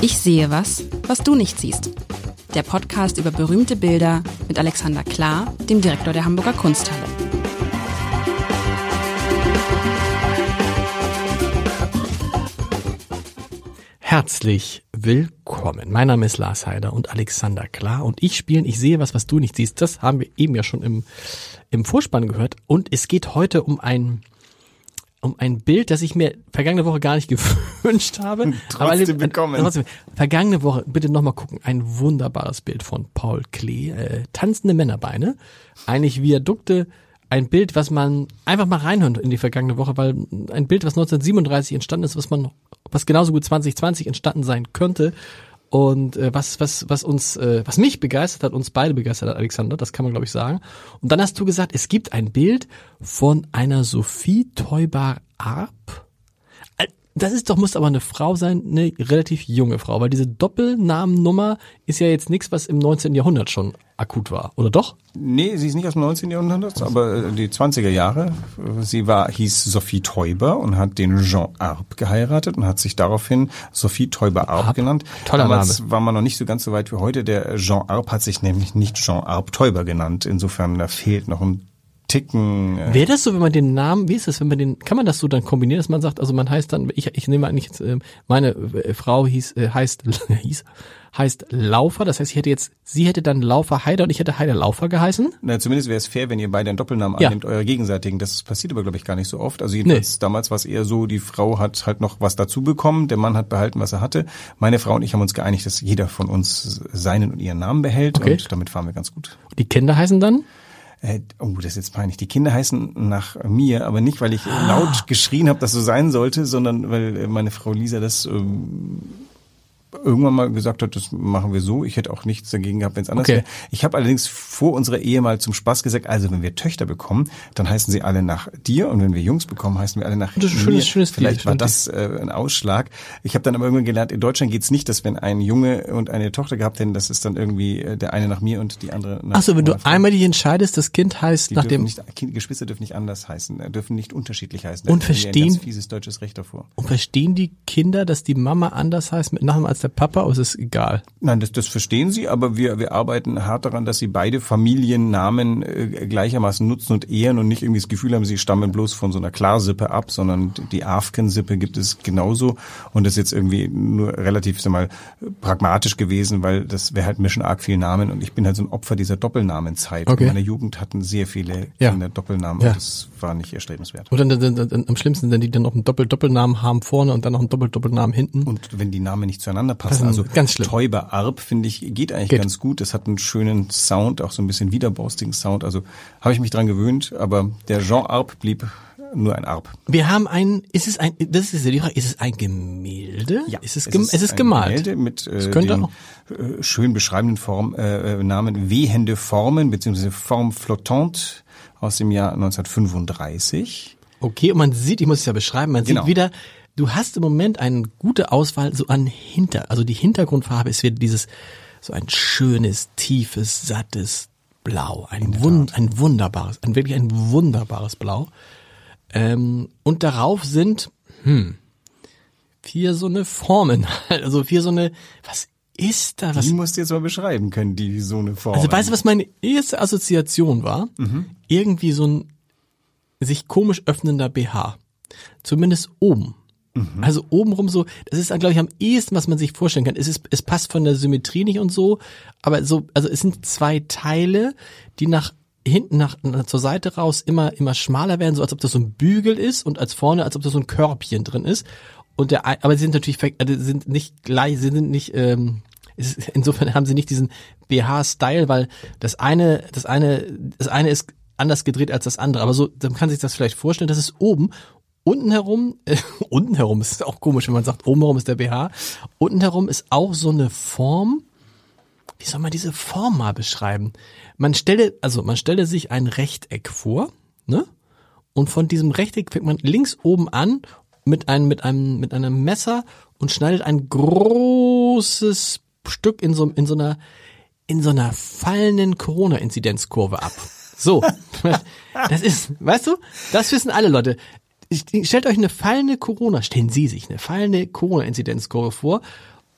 Ich sehe was, was du nicht siehst. Der Podcast über berühmte Bilder mit Alexander Klar, dem Direktor der Hamburger Kunsthalle. Herzlich willkommen. Mein Name ist Lars Heider und Alexander Klar und ich spielen Ich sehe was, was du nicht siehst. Das haben wir eben ja schon im, im Vorspann gehört und es geht heute um ein um ein Bild, das ich mir vergangene Woche gar nicht gewünscht habe. Trotzdem aber, bekommen. Trotzdem, vergangene Woche, bitte nochmal gucken, ein wunderbares Bild von Paul Klee, äh, tanzende Männerbeine, eigentlich Viadukte, ein Bild, was man einfach mal reinhört in die vergangene Woche, weil ein Bild, was 1937 entstanden ist, was man, was genauso gut 2020 entstanden sein könnte, und äh, was, was, was uns, äh, was mich begeistert hat, uns beide begeistert hat, Alexander, das kann man glaube ich sagen. Und dann hast du gesagt, es gibt ein Bild von einer Sophie Teuber Arp. Das ist doch, muss aber eine Frau sein, eine relativ junge Frau, weil diese Doppelnamennummer ist ja jetzt nichts, was im 19. Jahrhundert schon akut war, oder doch? Nee, sie ist nicht aus dem 19. Jahrhundert, aber äh, die 20er Jahre. Sie war, hieß Sophie Teuber und hat den Jean Arp geheiratet und hat sich daraufhin Sophie Teuber Arp, Arp. genannt. Toller Damals Name. war man noch nicht so ganz so weit wie heute. Der Jean Arp hat sich nämlich nicht Jean Arp Teuber genannt. Insofern da fehlt noch ein Ticken. Äh Wäre das so, wenn man den Namen, wie ist das, wenn man den, kann man das so dann kombinieren, dass man sagt, also man heißt dann, ich, ich nehme eigentlich jetzt, äh, meine äh, Frau hieß, äh, heißt, hieß, heißt Laufer, das heißt, ich hätte jetzt, sie hätte dann Laufer Heider und ich hätte Heider Laufer geheißen? Na, zumindest wäre es fair, wenn ihr beide einen Doppelnamen ja. annimmt, euer gegenseitigen. Das passiert aber, glaube ich, gar nicht so oft. Also jedenfalls nee. damals war es eher so, die Frau hat halt noch was dazu bekommen, der Mann hat behalten, was er hatte. Meine Frau und ich haben uns geeinigt, dass jeder von uns seinen und ihren Namen behält okay. und damit fahren wir ganz gut. Die Kinder heißen dann? Äh, oh, das ist jetzt peinlich. Die Kinder heißen nach mir, aber nicht, weil ich ah. laut geschrien habe, dass so sein sollte, sondern weil meine Frau Lisa das ähm, irgendwann mal gesagt hat, das machen wir so. Ich hätte auch nichts dagegen gehabt, wenn es anders okay. wäre. Ich habe allerdings vor unserer Ehe mal zum Spaß gesagt, also wenn wir Töchter bekommen, dann heißen sie alle nach dir und wenn wir Jungs bekommen, heißen wir alle nach das ist mir. Schönes, schönes Vielleicht war das äh, ein Ausschlag. Ich habe dann aber irgendwann gelernt, in Deutschland geht's nicht, dass wenn ein Junge und eine Tochter gehabt hätten, das ist dann irgendwie äh, der eine nach mir und die andere nach Achso, wenn du einmal dich entscheidest, das Kind heißt die nach dem... Nicht, Geschwister dürfen nicht anders heißen, äh, dürfen nicht unterschiedlich heißen. Und verstehen... Ein ganz fieses deutsches Recht davor. Und verstehen die Kinder, dass die Mama anders heißt mit Namen als der Papa? Oder ist es egal? Nein, das, das verstehen sie, aber wir, wir arbeiten hart daran, dass sie beide Familiennamen äh, gleichermaßen nutzen und ehren und nicht irgendwie das Gefühl haben, sie stammen bloß von so einer Klarsippe ab, sondern die Afken-Sippe gibt es genauso und das ist jetzt irgendwie nur relativ, sag mal, pragmatisch gewesen, weil das wäre halt mischen arg viel Namen und ich bin halt so ein Opfer dieser Doppelnamenzeit. Okay. In meiner Jugend hatten sehr viele Ja. Kinder Doppelnamen Ja. und das war nicht erstrebenswert. Oder dann, dann, dann, am schlimmsten, wenn die dann noch einen Doppel-Doppelnamen haben vorne und dann noch einen Doppel-Doppelnamen hinten. Und wenn die Namen nicht zueinander Das passen, ist also ganz schlimm. Teuber Arp, finde ich, geht eigentlich Geht. ganz gut. Das hat einen schönen Sound, auch so ein bisschen widerborstigen Sound. Also habe ich mich dran gewöhnt, aber der Jean Arp blieb nur ein Arp. Wir haben ein, ist es ein, das ist ja die Frage, ist es ein Gemälde? Ist es, gem, es ist ein gemalt. Gemälde mit äh, Es auch- äh, schön beschreibenden Form, äh, Namen Wehende Formen beziehungsweise Forme flottante aus dem Jahr 1935. Okay, und man sieht, ich muss es ja beschreiben, man Genau. sieht wieder, du hast im Moment eine gute Auswahl so an Hinter, also die Hintergrundfarbe ist wieder dieses, so ein schönes, tiefes, sattes Blau, ein, wund, ein wunderbares, ein wirklich ein wunderbares Blau. Ähm, und darauf sind, hm, vier so eine Formen, also vier so eine, was ist da, was Die musst du jetzt mal beschreiben können, die so eine Form. Also weißt du, was meine erste Assoziation war? Irgendwie so ein sich komisch öffnender BH. Zumindest oben. Also obenrum so, das ist, glaube ich, am ehesten, was man sich vorstellen kann. Es, ist, es passt von der Symmetrie nicht und so, aber so, also es sind zwei Teile, die nach hinten nach, nach zur Seite raus immer immer schmaler werden, so als ob das so ein Bügel ist und als vorne, als ob da so ein Körbchen drin ist. Und der, aber sie sind natürlich also sind nicht gleich, sie sind nicht ähm, insofern haben sie nicht diesen BH-Style, weil das eine, das eine, das eine ist anders gedreht als das andere. Aber so, dann kann sich das vielleicht vorstellen, das ist oben. Unten herum, äh, unten herum ist auch komisch, wenn man sagt, oben herum ist der BH. Unten herum ist auch so eine Form. Wie soll man diese Form mal beschreiben? Man stelle, also man stelle sich ein Rechteck vor, ne? Und von diesem Rechteck fängt man links oben an mit einem, mit einem, mit einem Messer und schneidet ein großes Stück in so, in so einer, in so einer fallenden Corona-Inzidenzkurve ab. So. Das ist, weißt du, das wissen alle Leute. Stellt euch eine fallende Corona, stellen Sie sich eine fallende Corona-Inzidenzkurve vor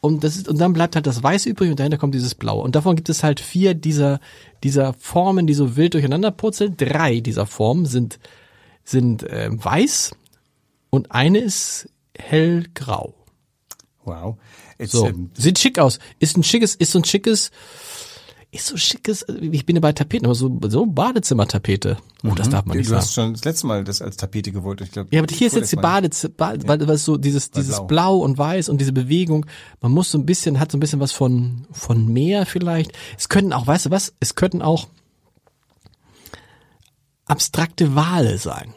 und das ist, und dann bleibt halt das Weiß übrig und dahinter kommt dieses Blaue. Und davon gibt es halt vier dieser, dieser Formen, die so wild durcheinander purzeln. Drei dieser Formen sind, sind äh, weiß und eine ist hellgrau. Wow. Jetzt, So. ähm, Sieht schick aus. Ist ein schickes, ist so ein schickes, ist so schickes, ich bin ja bei Tapeten, aber so, so Badezimmertapete. Oh, das darf man du nicht du hast sagen. schon das letzte Mal das als Tapete gewollt. Ich glaube. Ja, aber hier ist jetzt die Badezimmer, Bade, weil, weil so dieses, dieses blau. Blau. und Weiß und diese Bewegung, man muss so ein bisschen, hat so ein bisschen was von, von Meer vielleicht. Es könnten auch, weißt du was, es könnten auch abstrakte Wale sein.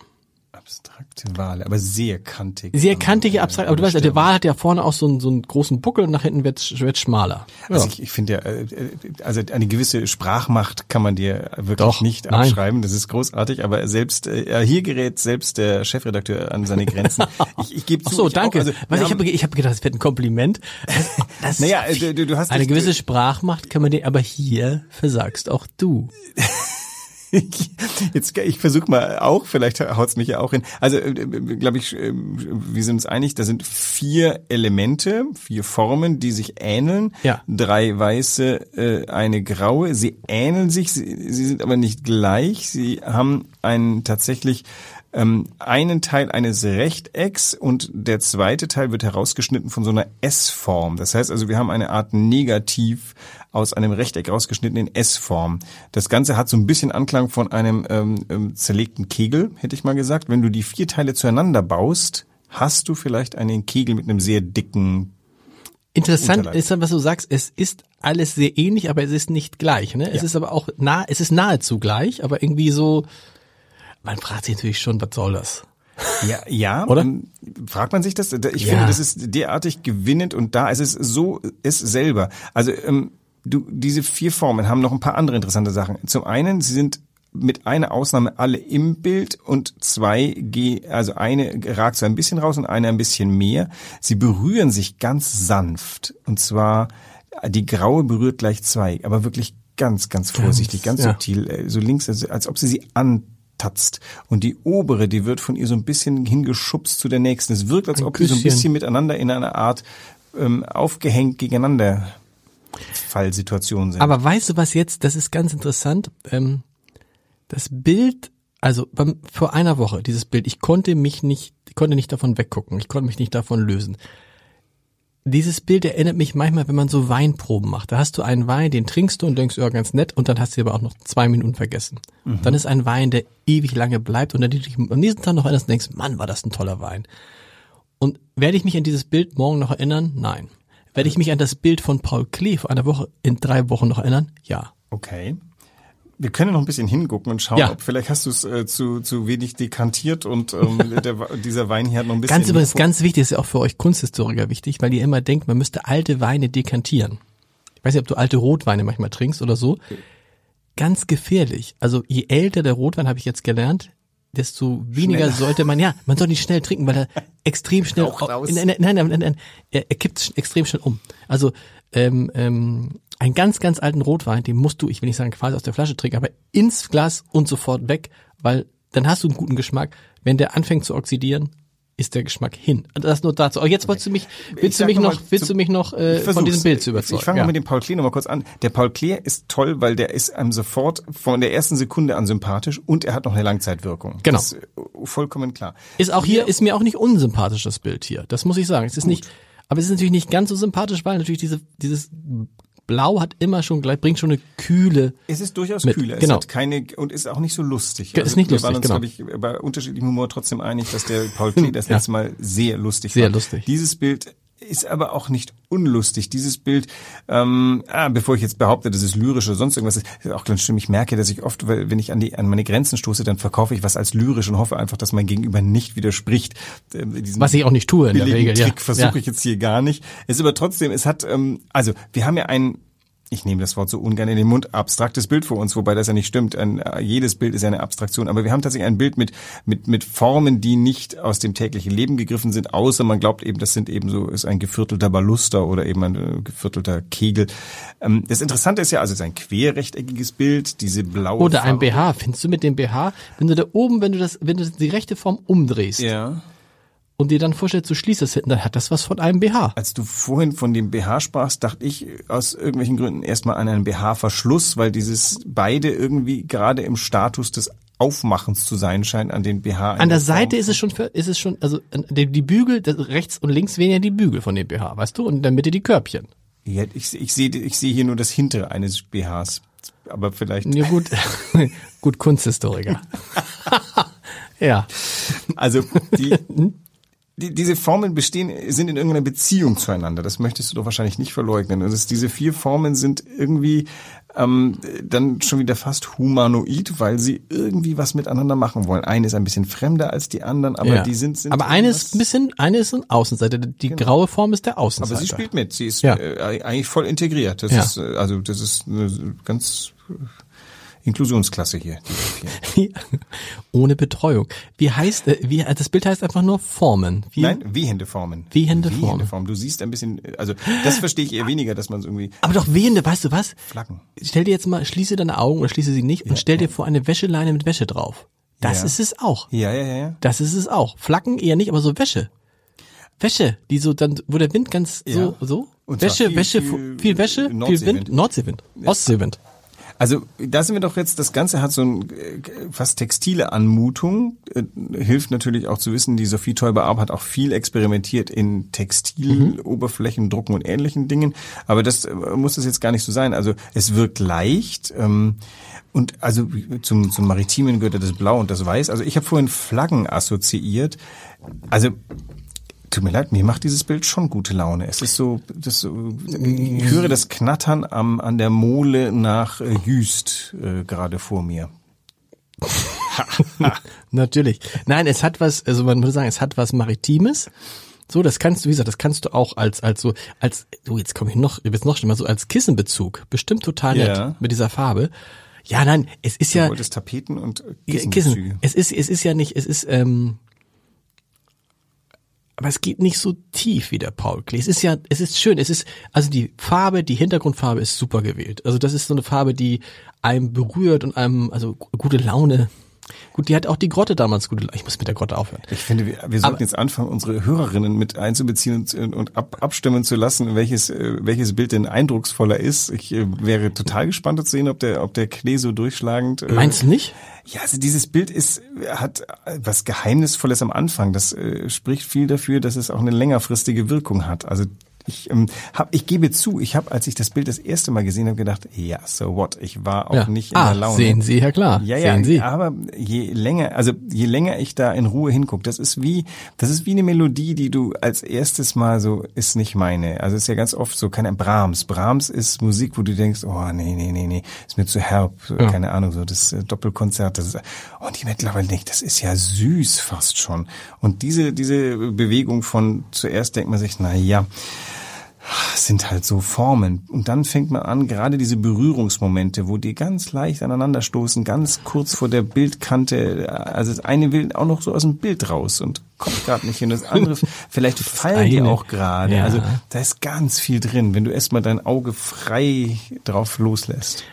Abstrakte Wale, aber sehr kantig. Sehr kantige, abstrakte, aber du weißt, ja, der Wal hat ja vorne auch so einen, so einen großen Buckel und nach hinten wird wird schmaler. Ja. Also ich, ich finde ja, äh, äh, also eine gewisse Sprachmacht kann man dir wirklich Doch, nicht nein. abschreiben. Das ist großartig, aber selbst äh, hier gerät selbst der Chefredakteur an seine Grenzen. Ich, ich gebe Ach zu, so, ich danke. Auch, also, wir ich habe ich hab gedacht, das wird ein Kompliment. Naja, du, du hast eine dich- gewisse Sprachmacht kann man dir, aber hier versagst auch du. Jetzt, ich versuche mal auch, vielleicht haut's mich ja auch hin. Also, glaube ich, äh, wir sind uns einig, da sind vier Elemente, vier Formen, die sich ähneln. Ja. Drei weiße, äh, eine graue. Sie ähneln sich, sie, sie sind aber nicht gleich. Sie haben einen tatsächlich ähm, einen Teil eines Rechtecks und der zweite Teil wird herausgeschnitten von so einer S-Form. Das heißt also, wir haben eine Art Negativ aus einem Rechteck rausgeschnitten in S-Form. Das Ganze hat so ein bisschen Anklang von einem ähm, ähm, zerlegten Kegel, hätte ich mal gesagt. Wenn du die vier Teile zueinander baust, hast du vielleicht einen Kegel mit einem sehr dicken Interessant Unterleib. ist dann, was du sagst, es ist alles sehr ähnlich, aber es ist nicht gleich. Ne? Es ist aber auch nah, es ist nahezu gleich, aber irgendwie so, man fragt sich natürlich schon, was soll das? Ja, ja. Oder? ähm, Fragt man sich das? Ich Ja. finde, das ist derartig gewinnend und da ist es so es selber. Also ähm, du, diese vier Formen haben noch ein paar andere interessante Sachen. Zum einen, sie sind mit einer Ausnahme alle im Bild und zwei, ge- also eine ragt so ein bisschen raus und eine ein bisschen mehr. Sie berühren sich ganz sanft und zwar die graue berührt gleich zwei, aber wirklich ganz, ganz vorsichtig, ganz, ja. subtil, äh, so links, also als ob sie sie antatzt. Und die obere, die wird von ihr so ein bisschen hingeschubst zu der nächsten. Es wirkt, als Ein ob die so ein bisschen miteinander in einer Art ähm, aufgehängt gegeneinander Fallsituation sind. Aber weißt du was jetzt, das ist ganz interessant, ähm, das Bild, also beim, vor einer Woche, dieses Bild, ich konnte mich nicht, ich konnte nicht davon weggucken, ich konnte mich nicht davon lösen. Dieses Bild erinnert mich manchmal, wenn man so Weinproben macht. Da hast du einen Wein, den trinkst du und denkst, ja, ganz nett, und dann hast du ihn aber auch noch zwei Minuten vergessen. Dann ist ein Wein, der ewig lange bleibt und dann du dich am nächsten Tag noch erinnerst und denkst, Mann, war das ein toller Wein. Und werde ich mich an dieses Bild morgen noch erinnern? Nein. Werde ich mich an das Bild von Paul Klee vor einer Woche in drei Wochen noch erinnern? Ja. Okay. Wir können noch ein bisschen hingucken und schauen, Ja. ob vielleicht hast du es äh, zu, zu wenig dekantiert und ähm, der, dieser Wein hier hat noch ein bisschen. Ganz übrigens, ganz wichtig, ist ja auch für euch Kunsthistoriker wichtig, weil ihr immer denkt, man müsste alte Weine dekantieren. Ich weiß nicht, ob du alte Rotweine manchmal trinkst oder so. Ganz gefährlich. Also je älter der Rotwein, habe ich jetzt gelernt, desto weniger Schneller. sollte man, ja, man soll nicht schnell trinken, weil er extrem schnell, raus. nein, nein, nein, nein, nein, nein er, er kippt extrem schnell um. Also ähm, ähm, einen ganz, ganz alten Rotwein, den musst du, ich will nicht sagen quasi aus der Flasche trinken, aber ins Glas und sofort weg, weil dann hast du einen guten Geschmack. Wenn der anfängt zu oxidieren, ist der Geschmack hin. Das nur dazu. Aber jetzt wolltest du mich, willst du mich noch willst du mich noch äh, von diesem Bild zu überzeugen? Ich fange Ja. mal mit dem Paul Klee noch mal kurz an. Der Paul Klee ist toll, weil der ist einem sofort von der ersten Sekunde an sympathisch und er hat noch eine Langzeitwirkung. Genau. Das ist äh, vollkommen klar. Ist auch hier, ist mir auch nicht unsympathisch, das Bild hier. Das muss ich sagen. Es ist nicht, aber es ist natürlich nicht ganz so sympathisch, weil natürlich diese, dieses Blau hat immer schon gleich, bringt schon eine kühle, Es ist durchaus Mit- kühler. genau. Es hat keine und ist auch nicht so lustig. Ge- ist nicht wir lustig, waren uns, genau. glaube ich, bei unterschiedlichem Humor trotzdem einig, dass der Paul Klee das Ja. letzte Mal sehr lustig Sehr war. lustig. Dieses Bild ist aber auch nicht unlustig. Dieses Bild, ähm, ah, bevor ich jetzt behaupte, das ist lyrisch oder sonst irgendwas, ist ist auch ganz schlimm. Ich merke, dass ich oft, wenn ich an die an meine Grenzen stoße, dann verkaufe ich was als lyrisch und hoffe einfach, dass mein Gegenüber nicht widerspricht. Äh, diesen was ich auch nicht tue in der Regel. Ja. Trick versuche ja. ich jetzt hier gar nicht. Es ist aber trotzdem, es hat, ähm, also wir haben ja ein, ich nehme das Wort so ungern in den Mund, abstraktes Bild vor uns, wobei das ja nicht stimmt. Ein, äh, jedes Bild ist ja eine Abstraktion, aber wir haben tatsächlich ein Bild mit, mit, mit Formen, die nicht aus dem täglichen Leben gegriffen sind, außer man glaubt eben, das sind eben so, ist ein geviertelter Baluster oder eben ein äh, geviertelter Kegel. Ähm, das Interessante ist ja, also es ist ein querrechteckiges Bild, diese blaue Oder ein Farbe. BH. Findest du mit dem BH, wenn du da oben, wenn du das, wenn du die rechte Form umdrehst Ja. Und dir dann vorstellst, du schließt das hinten, dann hat das was von einem BH. Als du vorhin von dem BH sprachst, dachte ich aus irgendwelchen Gründen erstmal an einen BH-Verschluss, weil dieses beide irgendwie gerade im Status des Aufmachens zu sein scheint an den BH. An der Seite ist es schon, für, ist es schon, also die, die Bügel, das, rechts und links wären ja die Bügel von dem BH, weißt du, und in der Mitte die Körbchen. Ja, ich, ich sehe ich sehe hier nur das hintere eines BHs, aber vielleicht. Ja gut, gut Kunsthistoriker. ja. Also die, die, diese Formeln bestehen, sind in irgendeiner Beziehung zueinander. Das möchtest du doch wahrscheinlich nicht verleugnen. Das, diese vier Formeln sind irgendwie ähm, dann schon wieder fast humanoid, weil sie irgendwie was miteinander machen wollen. Eine ist ein bisschen fremder als die anderen, aber Ja. die sind, sind Aber eine ist ein bisschen, eine ist eine Außenseite. Die graue Form ist der Außenseiter. aber sie spielt mit. Sie ist Ja. äh, eigentlich voll integriert. Das Ja. ist äh, also das ist eine ganz Inklusionsklasse hier. Ohne Betreuung. Wie heißt, äh, wie, das Bild heißt einfach nur Formen. Wie, Nein, wehende Formen. Wehende Formen. Wehende Formen. Du siehst ein bisschen, also das verstehe ich eher weniger, dass man es irgendwie Aber doch wehende, weißt du was? Flaggen. Stell dir jetzt mal, schließe deine Augen oder schließe sie nicht und stell dir vor eine Wäscheleine mit Wäsche drauf. Das Ja. ist es auch. Ja, ja, ja, ja. Das ist es auch. Flaggen eher nicht, aber so Wäsche. Wäsche, die so dann, wo der Wind ganz so, Ja. so. Und Wäsche, viel- Wäsche, viel viel, Wäsche, viel. Wind, Nordseewind, Ostseewind. Also da sind wir doch jetzt, das Ganze hat so ein äh, fast textile Anmutung, äh, hilft natürlich auch zu wissen, die Sophie Teuber-Arp hat auch viel experimentiert in Textiloberflächen, Drucken und ähnlichen Dingen, aber das äh, muss es jetzt gar nicht so sein. Also es wirkt leicht ähm, und also zum, zum Maritimen gehört ja das Blau und das Weiß. Also ich habe vorhin Flaggen assoziiert. Also Tut mir leid, mir macht dieses Bild schon gute Laune. Es ist so, das so ich höre das Knattern am, an der Mole nach äh, Jüst äh, gerade vor mir. Natürlich. Nein, es hat was, also man würde sagen, es hat was Maritimes. So, das kannst du, wie gesagt, das kannst du auch als, als so, als, so jetzt komme ich noch, jetzt noch schlimmer, so als Kissenbezug. Bestimmt total nett Ja. mit dieser Farbe. Ja, nein, es ist ja, Du wolltest Tapeten und äh, Kissen. Kissenbezüge. Es ist, es ist ja nicht, es ist, ähm, aber es geht nicht so tief wie der Paul Klee. Es ist ja, es ist schön. Es ist, also die Farbe, die Hintergrundfarbe ist super gewählt. Also das ist so eine Farbe, die einem berührt und einem, also gu- gute Laune. Gut, die hat auch die Grotte damals Laune. Ich muss mit der Grotte aufhören. Ich finde, wir, wir sollten Aber- jetzt anfangen, unsere Hörerinnen mit einzubeziehen und, und ab, abstimmen zu lassen, welches, äh, welches Bild denn eindrucksvoller ist. Ich äh, wäre total gespannt zu sehen, ob der, ob der Klee so durchschlagend. Äh, Meinst du nicht? Ja, also dieses Bild ist, hat was Geheimnisvolles am Anfang. Das äh, spricht viel dafür, dass es auch eine längerfristige Wirkung hat. Also ich ähm, hab, ich gebe zu, ich habe, als ich das Bild das erste Mal gesehen habe, gedacht, ja, so what? Ich war auch Ja. nicht in ah, der Laune. sehen Sie, Herr Klar. Ja, ja, sehen Sie. aber je länger, also je länger ich da in Ruhe hingucke, das ist wie, das ist wie eine Melodie, die du als erstes Mal so, ist nicht meine. Also ist ja ganz oft so, keine Brahms. Brahms ist Musik, wo du denkst, oh nee, nee, nee, nee, ist mir zu herb, Ja. keine Ahnung, so das äh, Doppelkonzert, das ist, und die mittlerweile nicht, das ist ja süß fast schon. Und diese, diese Bewegung von zuerst denkt man sich, na ja, sind halt so Formen. Und dann fängt man an, gerade diese Berührungsmomente, wo die ganz leicht aneinanderstoßen, ganz kurz vor der Bildkante, also das eine will auch noch so aus dem Bild raus und kommt gerade nicht hin. Das andere, vielleicht fallen die auch gerade. ja. Also da ist ganz viel drin, wenn du erstmal dein Auge frei drauf loslässt.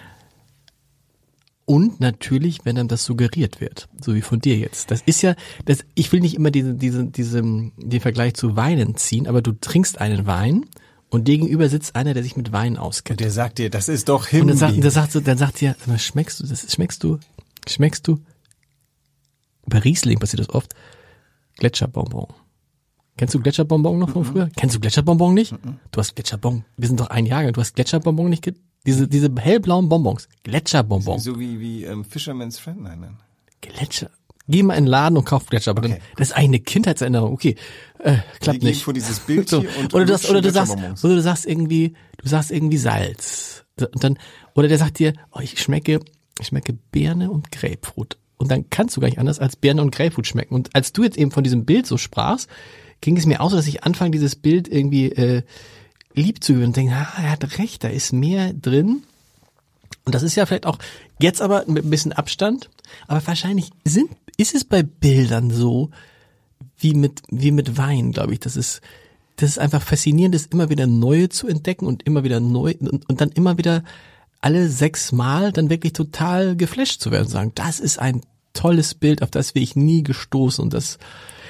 Und natürlich, wenn dann das suggeriert wird, so wie von dir jetzt. Das ist ja, das, ich will nicht immer diesen, diesen, diesen, den Vergleich zu Weinen ziehen, aber du trinkst einen Wein und dir gegenüber sitzt einer, der sich mit Wein auskennt. Der sagt dir, das ist doch Und dann sagt, Himbeer. dann sagt, dann sagt mal, schmeckst du, das schmeckst du, schmeckst du? Bei Riesling passiert das oft. Gletscherbonbon. Kennst du Gletscherbonbon noch von früher? Kennst du Gletscherbonbon nicht? Du hast Gletscherbonbon. Wir sind doch ein Jahrgang. Du hast Gletscherbonbon nicht? Diese, diese hellblauen Bonbons. Gletscherbonbon. so wie, wie ähm, Fisherman's Friend, nein, nein. Gletscher. Geh mal in den Laden und kauf Gletscher. Aber dann, Okay. das ist eigentlich eine Kindheitserinnerung. Okay, äh, klappt nicht. vor dieses Bild So. und oder du, sagst, lutschen oder du sagst, oder du sagst irgendwie, du sagst irgendwie Salz. Und dann, oder der sagt dir, oh, ich schmecke, ich schmecke Birne und Grapefruit. Und dann kannst du gar nicht anders als Birne und Grapefruit schmecken. Und als du jetzt eben von diesem Bild so sprachst, ging es mir auch so, dass ich anfange, dieses Bild irgendwie äh, lieb zu gewinnen und denke, ah, er hat recht, da ist mehr drin. Und das ist ja vielleicht auch jetzt aber mit ein bisschen Abstand, aber wahrscheinlich sind, ist es bei Bildern so, wie mit, wie mit Wein, glaube ich. Das ist, das ist einfach faszinierend, ist immer wieder neue zu entdecken und immer wieder neu und, und dann immer wieder alle sechs Mal dann wirklich total geflasht zu werden und sagen, das ist ein tolles Bild, auf das wäre ich nie gestoßen und das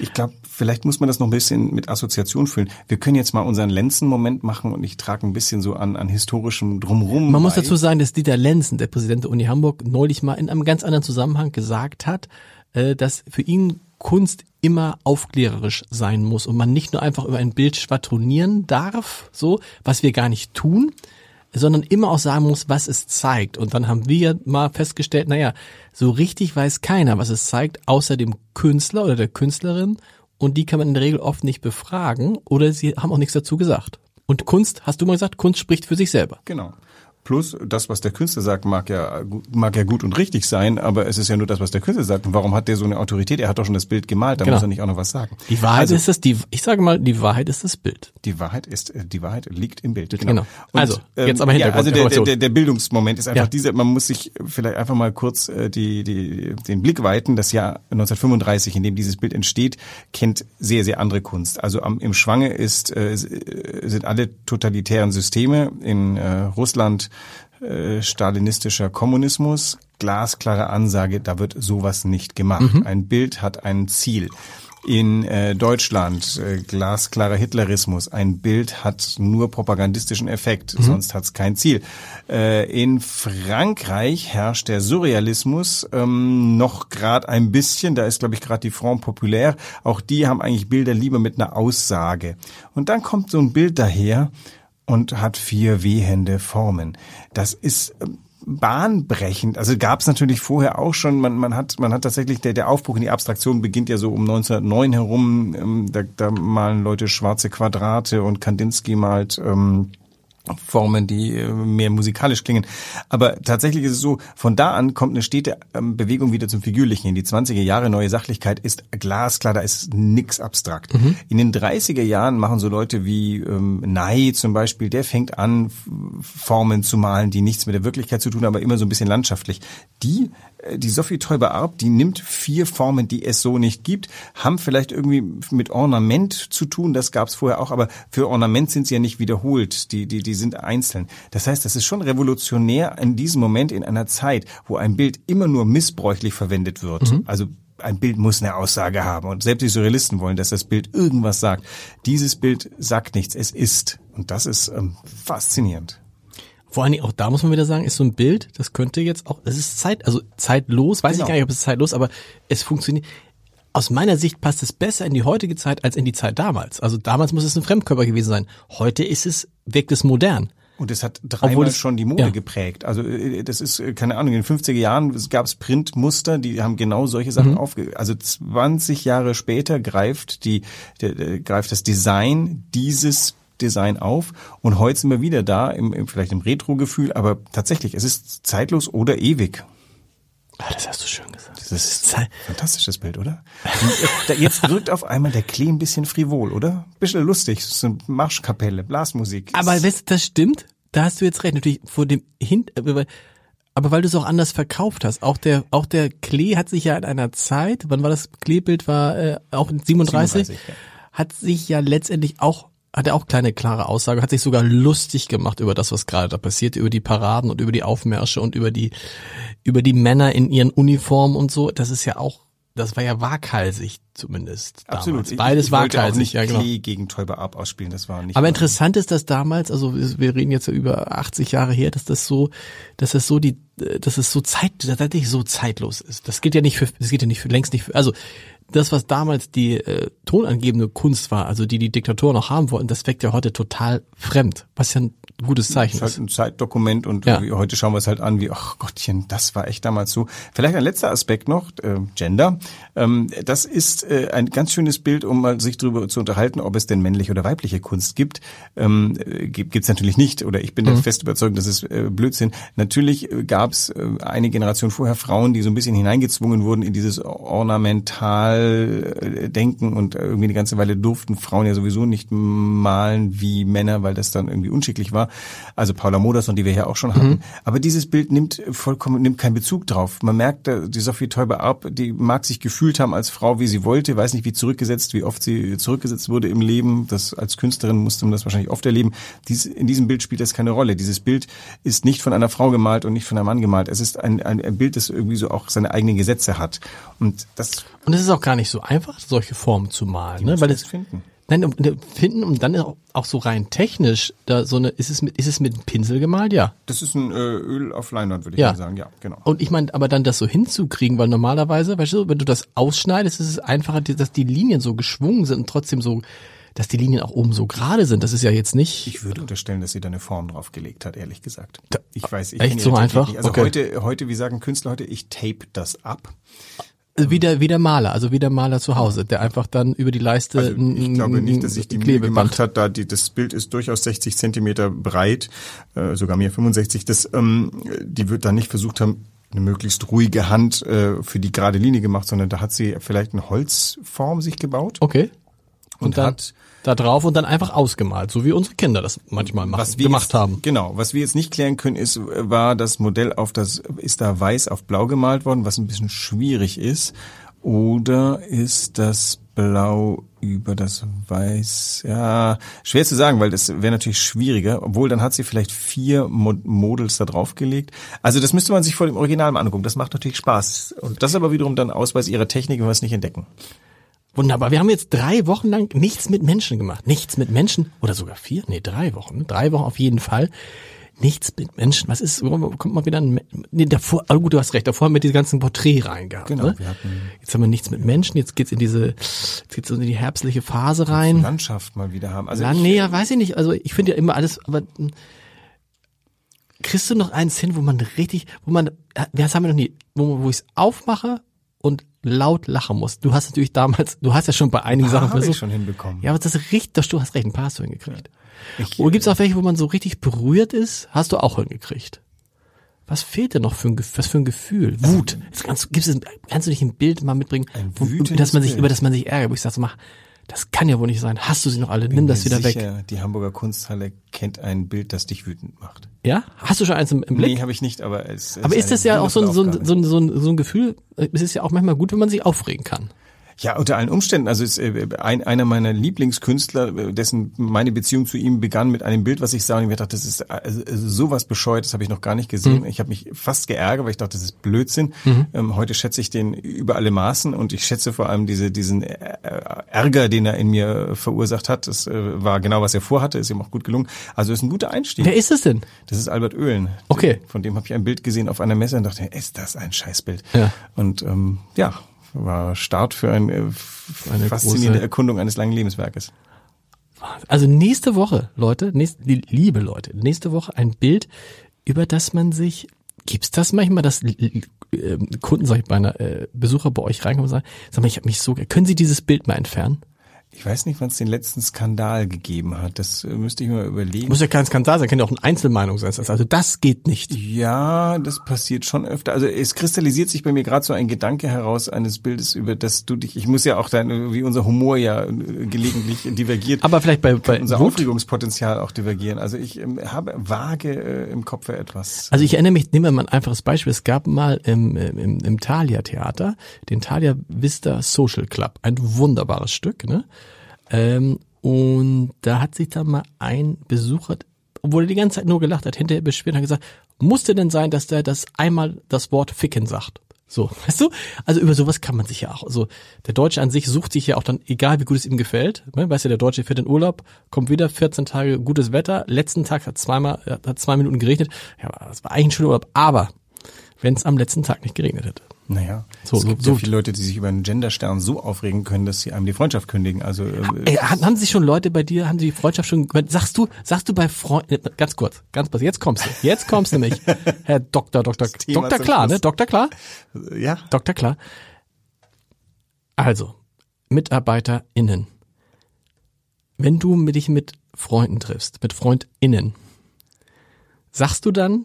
ich glaube, vielleicht muss man das noch ein bisschen mit Assoziation füllen. Wir können jetzt mal unseren Lenzen-Moment machen und ich trage ein bisschen so an, an historischem Drumrum. Man bei. muss dazu sagen, dass Dieter Lenzen, der Präsident der Uni Hamburg, neulich mal in einem ganz anderen Zusammenhang gesagt hat, äh, dass für ihn Kunst immer aufklärerisch sein muss und man nicht nur einfach über ein Bild schwadronieren darf, so, was wir gar nicht tun, sondern immer auch sagen muss, was es zeigt. Und dann haben wir mal festgestellt, naja, so richtig weiß keiner, was es zeigt, außer dem Künstler oder der Künstlerin. Und die kann man in der Regel oft nicht befragen oder sie haben auch nichts dazu gesagt. Und Kunst, hast du mal gesagt, Kunst spricht für sich selber. Genau. Plus das, was der Künstler sagt, mag ja, mag ja gut und richtig sein, aber es ist ja nur das, was der Künstler sagt. Und warum hat der so eine Autorität? Er hat doch schon das Bild gemalt, da genau. muss er nicht auch noch was sagen. Die Wahrheit also, ist das, die, ich sage mal, die Wahrheit ist das Bild. Die Wahrheit ist, äh, die Wahrheit liegt im Bild. Genau. genau. Und, also, jetzt aber Hintergrund. Ja, also der, der, der Bildungsmoment ist einfach ja. dieser, man muss sich vielleicht einfach mal kurz äh, die, die, den Blick weiten. Das Jahr 1935, in dem dieses Bild entsteht, kennt sehr, sehr andere Kunst. Also am, im Schwange ist, äh, sind alle totalitären Systeme in Russland, äh, stalinistischer Kommunismus, glasklare Ansage, da wird sowas nicht gemacht. Mhm. Ein Bild hat ein Ziel. In äh, Deutschland äh, glasklarer Hitlerismus. Ein Bild hat nur propagandistischen Effekt, mhm. sonst hat es kein Ziel. Äh, in Frankreich herrscht der Surrealismus ähm, noch gerade ein bisschen. Da ist, glaube ich, gerade die Front Populaire. Auch die haben eigentlich Bilder lieber mit einer Aussage. Und dann kommt so ein Bild daher und hat vier wehende Formen. Das ist ähm, bahnbrechend. Also gab es natürlich vorher auch schon. Man, man hat man hat tatsächlich der der Aufbruch in die Abstraktion beginnt ja so um 1909 herum. Ähm, da, da malen Leute schwarze Quadrate und Kandinsky malt ähm, Formen, die äh, mehr musikalisch klingen. Aber tatsächlich ist es so, von da an kommt eine stete ähm, Bewegung wieder zum Figürlichen. In die 20er Jahre neue Sachlichkeit ist glasklar, da ist nix abstrakt. Mhm. In den 30er Jahren machen so Leute wie ähm, Ney zum Beispiel, der fängt an, Formen zu malen, die nichts mit der Wirklichkeit zu tun haben, aber immer so ein bisschen landschaftlich. Die die Sophie Teuber-Arp, die nimmt vier Formen, die es so nicht gibt, haben vielleicht irgendwie mit Ornament zu tun, das gab es vorher auch, aber für Ornament sind sie ja nicht wiederholt, die, die, die sind einzeln. Das heißt, das ist schon revolutionär in diesem Moment in einer Zeit, wo ein Bild immer nur missbräuchlich verwendet wird. Mhm. Also ein Bild muss eine Aussage haben und selbst die Surrealisten wollen, dass das Bild irgendwas sagt. Dieses Bild sagt nichts, es ist. Und das ist ähm, faszinierend. Vor allen Dingen auch da muss man wieder sagen, ist so ein Bild, das könnte jetzt auch, es ist Zeit, also zeitlos, weiß genau. ich gar nicht, ob es zeitlos, aber es funktioniert. Aus meiner Sicht passt es besser in die heutige Zeit als in die Zeit damals. Also damals muss es ein Fremdkörper gewesen sein. Heute ist es, wirkt es modern. Und es hat dreimal es, schon die Mode ja. geprägt. Also äh, das ist, äh, keine Ahnung, in den 50er Jahren gab es Printmuster, die haben genau solche Sachen mhm. aufge... Also 20 Jahre später greift die, der, greift das Design dieses Design auf und heute sind wir wieder da, im, im vielleicht im Retro-Gefühl, aber tatsächlich, es ist zeitlos oder ewig. Ah, das hast du schön gesagt. Das ist ein fantastisches Bild, oder? Jetzt wirkt auf einmal der Klee ein bisschen frivol, oder? Bisschen lustig, so eine Marschkapelle, Blasmusik. Aber weißt du, das stimmt, da hast du jetzt recht, natürlich vor dem Hin aber weil du es auch anders verkauft hast. Auch der, auch der Klee hat sich ja in einer Zeit, wann war das Kleebild, war äh, auch in 37, 37 ja. hat sich ja letztendlich auch hat er auch kleine klare Aussage, hat sich sogar lustig gemacht über das, was gerade da passiert, über die Paraden und über die Aufmärsche und über die, über die Männer in ihren Uniformen und so. Das ist ja auch, das war ja waghalsig zumindest. Absolut. Damals. Beides ich, ich waghalsig, ja genau. gegen Täuber ab ausspielen, das war nicht. Aber interessant ist, dass damals, also wir reden jetzt ja über 80 Jahre her, dass das so, dass das so die, dass es so zeit, tatsächlich so zeitlos ist. Das geht ja nicht für, das geht ja nicht für längst nicht für, also das, was damals die äh, tonangebende Kunst war, also die die Diktatoren noch haben wollten, das weckt ja heute total fremd, was ja ein gutes Zeichen ist. Halt ein Zeitdokument und ja. heute schauen wir es halt an, wie, ach Gottchen, das war echt damals so. Vielleicht ein letzter Aspekt noch, äh, Gender. Ähm, das ist äh, ein ganz schönes Bild, um mal sich darüber zu unterhalten, ob es denn männliche oder weibliche Kunst gibt. Ähm, äh, gibt es natürlich nicht, oder ich bin mhm. fest überzeugt, das ist äh, Blödsinn. Natürlich äh, gab es äh, eine Generation vorher Frauen, die so ein bisschen hineingezwungen wurden in dieses Ornamental-Denken und irgendwie eine ganze Weile durften Frauen ja sowieso nicht malen wie Männer, weil das dann irgendwie unschicklich war. Also Paula Modersohn, die wir ja auch schon hatten. Aber dieses Bild nimmt vollkommen, nimmt keinen Bezug drauf. Man merkt, äh, die Sophie Teuber-Arp, die mag sich gefühlt haben als Frau, wie sie wollte, weiß nicht, wie zurückgesetzt, wie oft sie zurückgesetzt wurde im Leben. Das als Künstlerin musste man das wahrscheinlich oft erleben. Dies, in diesem Bild spielt das keine Rolle. Dieses Bild ist nicht von einer Frau gemalt und nicht von einem Mann gemalt. Es ist ein, ein, ein Bild, das irgendwie so auch seine eigenen Gesetze hat. Und das Und es ist auch gar nicht so einfach, solche Formen zu malen, ne? Weil es finden. Nein, um- ne, finden und dann auch so rein technisch, da so eine, ist es mit, ist es mit einem Pinsel gemalt? Ja. Das ist ein äh, Öl auf Leinwand, würde ich Ja. mal sagen. Ja, genau. Und ich meine, aber dann das so hinzukriegen, weil normalerweise, weißt du, wenn du das ausschneidest, ist es einfacher, dass die Linien so geschwungen sind und trotzdem so, dass die Linien auch oben so gerade sind. Das ist ja jetzt nicht. Ich würde unterstellen, dass sie da eine Form drauf gelegt hat, ehrlich gesagt. Ich weiß, ich Echt so einfach? nicht. Also Okay. heute, heute, wie sagen Künstler heute, ich tape das ab. Wie der, wie der Maler, also wie der Maler zu Hause, der einfach dann über die Leiste Also ich glaube nicht, dass sich die Mühe gemacht hat, da die, das Bild ist durchaus 60 Zentimeter breit, äh, sogar mehr 65. Das, ähm, die wird da nicht versucht haben, eine möglichst ruhige Hand äh, für die gerade Linie gemacht, sondern da hat sie vielleicht eine Holzform sich gebaut. Okay. Und, Und dann hat- da drauf und dann einfach ausgemalt, so wie unsere Kinder das manchmal machen, Was wir gemacht jetzt, haben. Genau, was wir jetzt nicht klären können, ist, war das Modell auf das, ist da weiß auf blau gemalt worden, was ein bisschen schwierig ist, oder ist das blau über das weiß, ja, schwer zu sagen, weil das wäre natürlich schwieriger, obwohl dann hat sie vielleicht vier Mo Models da draufgelegt. Also das müsste man sich vor dem Original mal angucken, das macht natürlich Spaß. Und das ist aber wiederum dann Ausweis ihrer Technik, wenn wir es nicht entdecken. Wunderbar. Wir haben jetzt drei Wochen lang nichts mit Menschen gemacht. Nichts mit Menschen. Oder sogar vier? Nee, drei Wochen. Drei Wochen auf jeden Fall. Nichts mit Menschen. Was ist, kommt mal wieder ein, nee, davor, oh gut, du hast recht, davor haben wir diese ganzen Porträt reingehabt. Genau, ne? Jetzt haben wir nichts mit Menschen, jetzt geht's in diese, jetzt geht's in die herbstliche Phase rein. Landschaft mal wieder haben. Also Ja, ich- nee, ja, weiß ich nicht. Also ich finde ja immer alles, aber kriegst du noch eins hin, wo man richtig, wo man, äh, das haben wir noch nie, wo, wo ich es aufmache und laut lachen muss. Du hast natürlich damals, du hast ja schon bei einigen Sachen habe ich versucht. schon hinbekommen. Ja, aber das ist richtig, du hast recht, ein paar hast du hingekriegt. Ich- Oder gibt's auch welche, wo man so richtig berührt ist? Hast du auch hingekriegt. Was fehlt dir noch für ein, was für ein Gefühl? Wut. Jetzt kannst, gibt's, kannst du nicht ein Bild mal mitbringen, wo, dass man sich, Bild. über das man sich ärgert, wo ich sage, so, mach, das kann ja wohl nicht sein. Hast du sie noch alle? Nimm das Bin wieder mir weg. sicher, Die Hamburger Kunsthalle kennt ein Bild, das dich wütend macht. Ja? Hast du schon eins im, im Blick? Nee, habe ich nicht, aber es Aber ist das ja auch so ein, so, ein, so, ein, so, ein, so ein Gefühl, es ist ja auch manchmal gut, wenn man sich aufregen kann. Ja, unter allen Umständen. Also es, äh, ein, einer meiner Lieblingskünstler, äh, dessen meine Beziehung zu ihm begann mit einem Bild, was ich sah und ich mir dachte, das ist äh, also sowas bescheuert, das habe ich noch gar nicht gesehen. Ich habe mich fast geärgert, weil ich dachte, das ist Blödsinn. Ähm, heute schätze ich den über alle Maßen und ich schätze vor allem diese, diesen äh, Ärger, den er in mir verursacht hat. Das äh, war genau, was er vorhatte, ist ihm auch gut gelungen. Also ist ein guter Einstieg. Wer ist es denn? Das ist Albert Oehlen. Okay. Von dem habe ich ein Bild gesehen auf einer Messe und dachte, ist das ein Scheißbild. Ja. Und ähm, ja, war Start für ein, äh, Eine faszinierende Erkundung eines langen Lebenswerkes. Also nächste Woche, Leute, nächste, liebe Leute, nächste Woche ein Bild, über das man sich, gibt's das manchmal, dass äh, Kunden, sag ich bei einer äh, Besucher bei euch reinkommen und sagen, sag mal, ich habe mich so, können Sie dieses Bild mal entfernen? Ich weiß nicht, wann es den letzten Skandal gegeben hat. Das äh, müsste ich mal überlegen. Muss ja kein Skandal sein, kann ja auch eine Einzelmeinung sein. Also das geht nicht. Ja, das passiert schon öfter. Also es kristallisiert sich bei mir gerade so ein Gedanke heraus eines Bildes, über das du dich, ich muss ja auch dein, wie unser Humor ja äh, gelegentlich divergiert. Aber vielleicht bei, bei unser Wut, Aufregungspotenzial auch divergieren. Also ich ähm, habe vage äh, im Kopf etwas. Also ich erinnere mich, nehmen wir mal ein einfaches Beispiel. Es gab mal im, im, im Thalia Theater den Thalia Vista Social Club. Ein wunderbares Stück, ne? Ähm, und da hat sich dann mal ein Besucher, obwohl er die ganze Zeit nur gelacht hat, hinterher beschwert und gesagt, musste denn sein, dass der das einmal das Wort ficken sagt? So, weißt du? Also über sowas kann man sich ja auch, also der Deutsche an sich sucht sich ja auch dann, egal wie gut es ihm gefällt, ne? weißt du, der Deutsche fährt in Urlaub, kommt wieder 14 Tage gutes Wetter, letzten Tag hat zweimal, hat zwei Minuten geregnet, ja, das war eigentlich ein schöner Urlaub, aber wenn es am letzten Tag nicht geregnet hätte. Naja, So, es gibt so- so viele Leute, die sich über einen Genderstern so aufregen können, dass sie einem die Freundschaft kündigen. Also äh, Ey, haben, sich schon Leute bei dir, haben die Freundschaft schon, sagst du, sagst du bei Freunden, ganz kurz, ganz kurz, jetzt kommst du, jetzt kommst du nämlich, Herr Doktor, Doktor, Doktor klar, ne, Doktor klar? ja, Doktor klar. Also, MitarbeiterInnen. Wenn du dich mit Freunden triffst, mit FreundInnen, sagst du dann,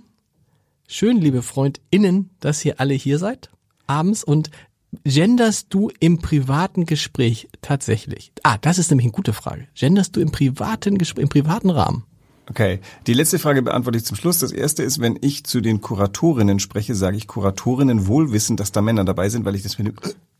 schön, liebe FreundInnen, dass ihr alle hier seid, abends und genderst du im privaten Gespräch tatsächlich? Ah, das ist nämlich eine gute Frage. Genderst du im privaten Gespräch, im privaten Rahmen? Okay, die letzte Frage beantworte ich zum Schluss. Das erste ist, wenn ich zu den Kuratorinnen spreche, sage ich Kuratorinnen wohl wissen, dass da Männer dabei sind, weil ich das mit dem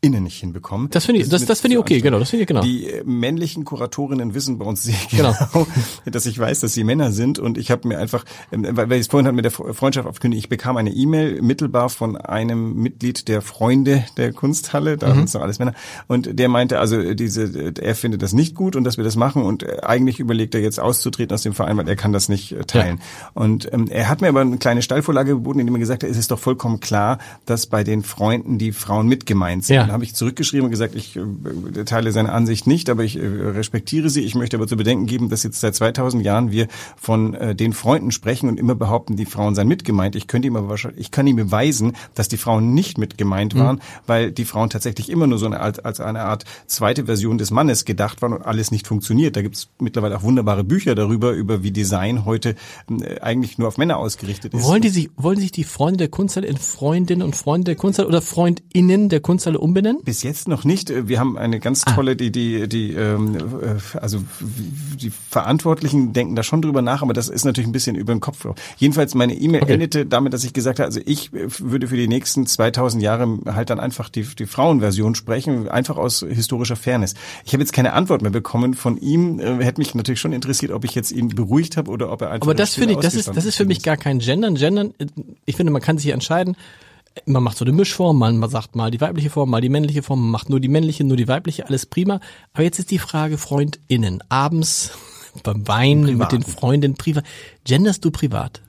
Innen nicht hinbekomme. Das finde ich, das, das finde ich okay, genau, das finde ich genau. Die äh, männlichen Kuratorinnen wissen bei uns sehr genau, genau dass ich weiß, dass sie Männer sind und ich habe mir einfach, ähm, weil ich es vorhin halt mit der Freundschaft aufgekündigt, ich bekam eine E-Mail mittelbar von einem Mitglied der Freunde der Kunsthalle, da mhm. sind noch alles Männer, und der meinte, also diese, er findet das nicht gut und dass wir das machen und äh, eigentlich überlegt er jetzt auszutreten aus dem Verein, weil er kann das nicht äh, teilen. Ja. Und ähm, er hat mir aber eine kleine Steilvorlage geboten, indem er gesagt hat, es ist doch vollkommen klar, dass bei den Freunden die Frauen mit gemeint sind. Ja. Habe ich zurückgeschrieben und gesagt, ich äh, teile seine Ansicht nicht, aber ich äh, respektiere sie. Ich möchte aber zu bedenken geben, dass jetzt seit 2000 Jahren wir von äh, den Freunden sprechen und immer behaupten, die Frauen seien mit gemeint. Ich könnte ihm aber wahrscheinlich, ich kann ihm beweisen, dass die Frauen nicht mit gemeint mhm. waren, mhm. weil die Frauen tatsächlich immer nur so eine Art, als eine Art zweite Version des Mannes gedacht waren und alles nicht funktioniert. Da gibt es mittlerweile auch wunderbare Bücher darüber, über wie Design heute äh, eigentlich nur auf Männer ausgerichtet ist. Wollen die sich, wollen sich die Freunde der Kunsthalle in Freundinnen und Freunde der Kunsthalle oder Freundinnen der Kunsthalle umbenennen? Bis jetzt noch nicht. Wir haben eine ganz ah. tolle, die, die, die, ähm, äh, also die Verantwortlichen denken da schon drüber nach, aber das ist natürlich ein bisschen über den Kopf. Jedenfalls meine E-Mail okay. endete damit, dass ich gesagt habe, also ich würde für die nächsten 2000 Jahre halt dann einfach die, die Frauenversion sprechen, einfach aus historischer Fairness. Ich habe jetzt keine Antwort mehr bekommen von ihm. Äh, hätte mich natürlich schon interessiert, ob ich jetzt ihn beruhigt habe oder ob er einfach aber das finde ich, das ist, das ist für mich gar kein Gendern. Gendern, ich finde, man kann sich hier entscheiden. Man macht so eine Mischform, man sagt mal die weibliche Form, mal die männliche Form, man macht nur die männliche, nur die weibliche, alles prima. Aber jetzt ist die Frage FreundInnen. Abends beim Wein mit den Freundinnen privat. Genderst du privat?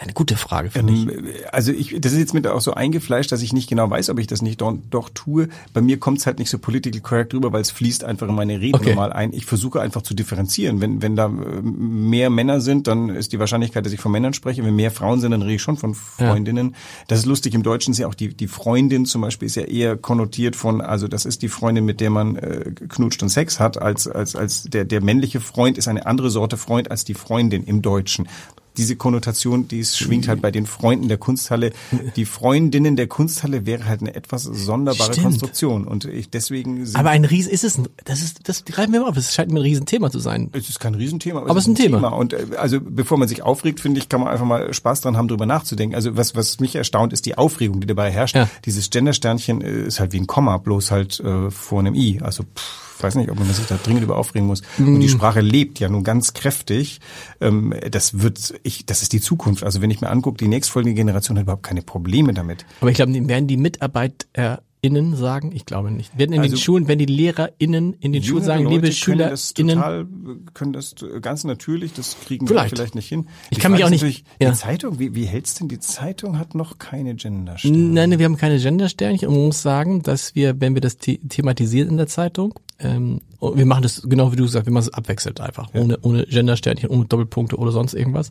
Eine gute Frage für mich. Ähm, also ich, das ist jetzt mit auch so eingefleischt, dass ich nicht genau weiß, ob ich das nicht doch, doch tue. Bei mir kommt es halt nicht so political correct rüber, weil es fließt einfach in meine Rede okay. normal ein. Ich versuche einfach zu differenzieren. Wenn, wenn da äh, mehr Männer sind, dann ist die Wahrscheinlichkeit, dass ich von Männern spreche. Wenn mehr Frauen sind, dann rede ich schon von Freundinnen. Ja. Das ist lustig. Im Deutschen ist ja auch die, die Freundin zum Beispiel ist ja eher konnotiert von, also das ist die Freundin, mit der man äh, knutscht und Sex hat, als, als, als der, der männliche Freund ist eine andere Sorte Freund als die Freundin im Deutschen diese Konnotation, die es schwingt halt bei den Freunden der Kunsthalle. Die Freundinnen der Kunsthalle wäre halt eine etwas sonderbare Stimmt. Konstruktion und ich deswegen. Aber ein Riesen ist es, ein, das ist, das greifen wir mal auf. Es scheint mir ein Riesenthema zu sein. Es ist kein Riesenthema, aber, aber es ist ein, Thema. Thema. Und äh, also bevor man sich aufregt, finde ich, kann man einfach mal Spaß dran haben, drüber nachzudenken. Also was was mich erstaunt, ist die Aufregung, die dabei herrscht. Ja. Dieses Gendersternchen äh, ist halt wie ein Komma, bloß halt äh, vor einem i. Also pff weiß nicht, ob man sich da dringend über aufregen muss. Mm. Und die Sprache lebt ja nun ganz kräftig. Ähm, das wird, ich, das ist die Zukunft. Also wenn ich mir angucke, die nächstfolgende Generation hat überhaupt keine Probleme damit. Aber ich glaube, werden die MitarbeiterInnen sagen? Ich glaube nicht. Werden in also, den Schulen, wenn die LehrerInnen in den Schulen sagen, liebe SchülerInnen. Das total, können das ganz natürlich, das kriegen vielleicht. wir vielleicht nicht hin. Die ich kann mich auch nicht. Ja. Die Zeitung, wie, wie hält's denn? Die Zeitung hat noch keine Gendersternchen. Nein, wir haben keine Gendersternchen und man muss sagen, dass wir, wenn wir das thematisieren in der Zeitung, ähm, wir machen das genau wie du sagst, wir machen es abwechselt einfach, ja. ohne, ohne Gendersternchen, ohne Doppelpunkte oder sonst irgendwas.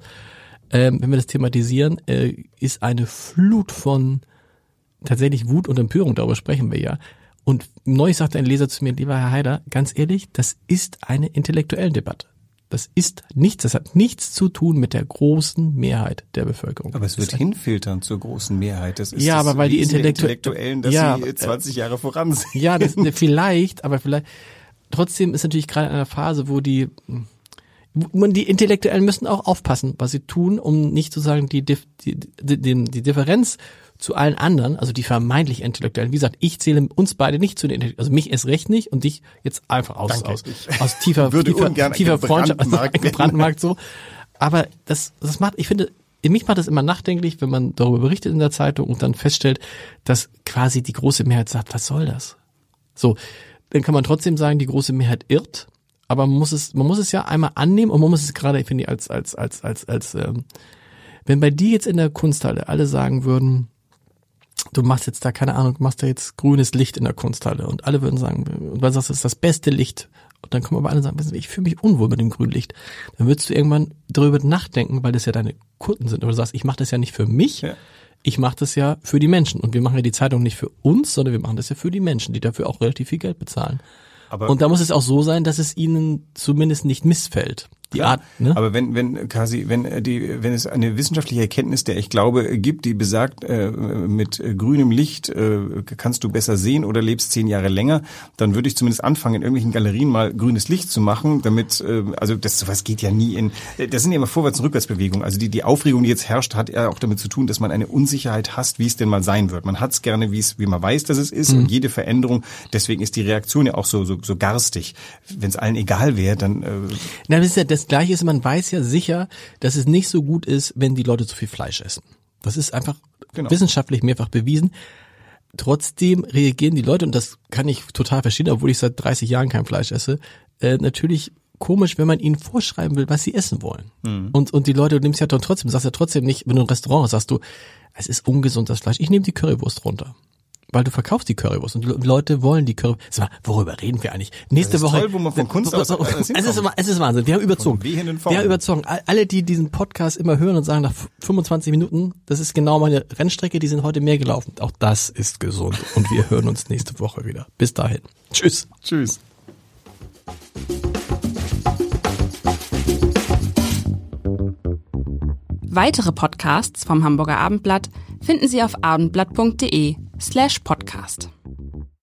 Ähm, wenn wir das thematisieren, äh, ist eine Flut von tatsächlich Wut und Empörung, darüber sprechen wir ja. Und neulich sagte ein Leser zu mir, lieber Herr Haider, ganz ehrlich, das ist eine intellektuelle Debatte. Das ist nichts, das hat nichts zu tun mit der großen Mehrheit der Bevölkerung. Aber es wird hinfiltern zur großen Mehrheit. Das ist ja, aber weil die Intellektu Intellektuellen, dass ja, sie 20 Jahre voran sind. Ja, das, vielleicht, aber vielleicht. Trotzdem ist natürlich gerade in einer Phase, wo die, wo die Intellektuellen müssen auch aufpassen, was sie tun, um nicht zu sagen, die, die, die, die, Differenz zu allen anderen, also die vermeintlich Intellektuellen. Wie gesagt, ich zähle uns beide nicht zu den Intellektuellen, also mich erst recht nicht und dich jetzt einfach aus, Danke. aus, aus tiefer, tiefer, tiefer Freundschaft, also Brandmarkt so. Aber das, das macht, ich finde, mich macht das immer nachdenklich, wenn man darüber berichtet in der Zeitung und dann feststellt, dass quasi die große Mehrheit sagt, was soll das? So, dann kann man trotzdem sagen, die große Mehrheit irrt, aber man muss es, man muss es ja einmal annehmen und man muss es gerade, finde ich, als, als, als, als, als, ähm, wenn bei dir jetzt in der Kunsthalle alle sagen würden, du machst jetzt da, keine Ahnung, machst da jetzt grünes Licht in der Kunsthalle und alle würden sagen, und du sagst, das ist das beste Licht. Und dann kommen aber alle sagen, ich fühle mich unwohl mit dem grünen Licht. Dann würdest du irgendwann darüber nachdenken, weil das ja deine Kunden sind. Oder du sagst, ich mache das ja nicht für mich, ja. ich mache das ja für die Menschen. Und wir machen ja die Zeitung nicht für uns, sondern wir machen das ja für die Menschen, die dafür auch relativ viel Geld bezahlen. Aber und da muss es auch so sein, dass es ihnen zumindest nicht missfällt. Die Art, ne? Aber wenn, wenn quasi, wenn äh, die, wenn es eine wissenschaftliche Erkenntnis, der ich glaube, gibt, die besagt, äh, mit äh, grünem Licht äh, kannst du besser sehen oder lebst zehn Jahre länger, dann würde ich zumindest anfangen, in irgendwelchen Galerien mal grünes Licht zu machen, damit, äh, also das sowas geht ja nie in, äh, das sind ja immer Vorwärts- und Rückwärtsbewegungen. Also die, die Aufregung, die jetzt herrscht, hat ja auch damit zu tun, dass man eine Unsicherheit hasst, wie es denn mal sein wird. Man hat es gerne, wie es, wie man weiß, dass es ist mhm. und jede Veränderung, deswegen ist die Reaktion ja auch so, so, so garstig. Wenn es allen egal wäre, dann. Äh Na, das ist ja das Gleiche ist, man weiß ja sicher, dass es nicht so gut ist, wenn die Leute zu viel Fleisch essen. Das ist einfach genau. wissenschaftlich mehrfach bewiesen. Trotzdem reagieren die Leute, und das kann ich total verstehen, obwohl ich seit 30 Jahren kein Fleisch esse, äh, natürlich komisch, wenn man ihnen vorschreiben will, was sie essen wollen. Mhm. Und, und die Leute, du nimmst ja dann trotzdem, sagst ja trotzdem nicht, wenn du ein Restaurant hast, sagst du, es ist ungesund, das Fleisch. Ich nehme die Currywurst runter weil du verkaufst die Currywurst und die Leute wollen die Currywurst. Sag mal, worüber reden wir eigentlich? Nächste das ist Woche. Toll, wo man von Kunst aus es, ist, es ist Wahnsinn. Wir haben überzogen. Wir haben überzogen. Alle, die diesen Podcast immer hören und sagen nach 25 Minuten, das ist genau meine Rennstrecke, die sind heute mehr gelaufen. Auch das ist gesund und wir hören uns nächste Woche wieder. Bis dahin. Tschüss. Tschüss. Weitere Podcasts vom Hamburger Abendblatt finden Sie auf abendblatt.de slash podcast.